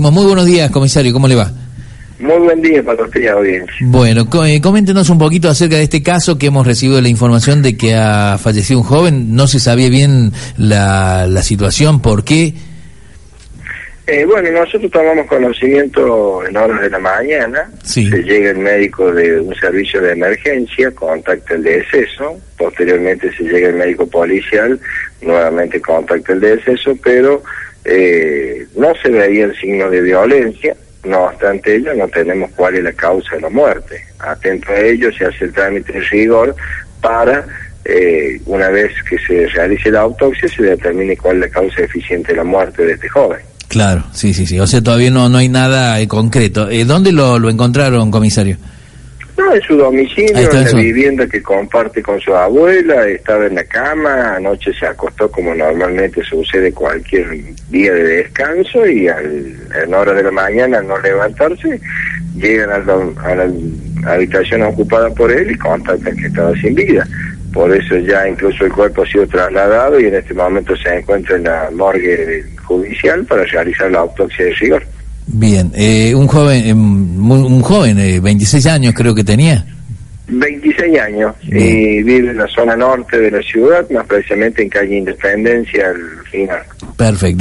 Muy buenos días, comisario, ¿cómo le va? Muy buen día para usted audiencia. Bueno, eh, coméntenos un poquito acerca de este caso que hemos recibido la información de que ha fallecido un joven, no se sabía bien la, la situación, por qué. Eh, bueno, nosotros tomamos conocimiento en horas de la mañana. Sí. Se llega el médico de un servicio de emergencia, contacta el deceso. Posteriormente se llega el médico policial, nuevamente contacta el deceso, pero eh, no se veían signos de violencia. No obstante ello, no tenemos cuál es la causa de la muerte. Atento a ello, se hace el trámite de rigor para, eh, una vez que se realice la autopsia, se determine cuál es la causa eficiente de la muerte de este joven. Claro, sí, sí, sí. O sea, todavía no, no hay nada concreto. Eh, ¿Dónde lo, lo encontraron, comisario? No, en su domicilio, está, en la eso. vivienda que comparte con su abuela, estaba en la cama, anoche se acostó como normalmente sucede cualquier día de descanso y al, en hora de la mañana al no levantarse, llegan a la, a la habitación ocupada por él y contactan que estaba sin vida. Por eso ya incluso el cuerpo ha sido trasladado y en este momento se encuentra en la morgue judicial para realizar la autopsia de rigor. Bien, eh, un joven, eh, un joven, eh, 26 años creo que tenía. 26 años y vive en la zona norte de la ciudad, más precisamente en calle Independencia al final. Perfecto.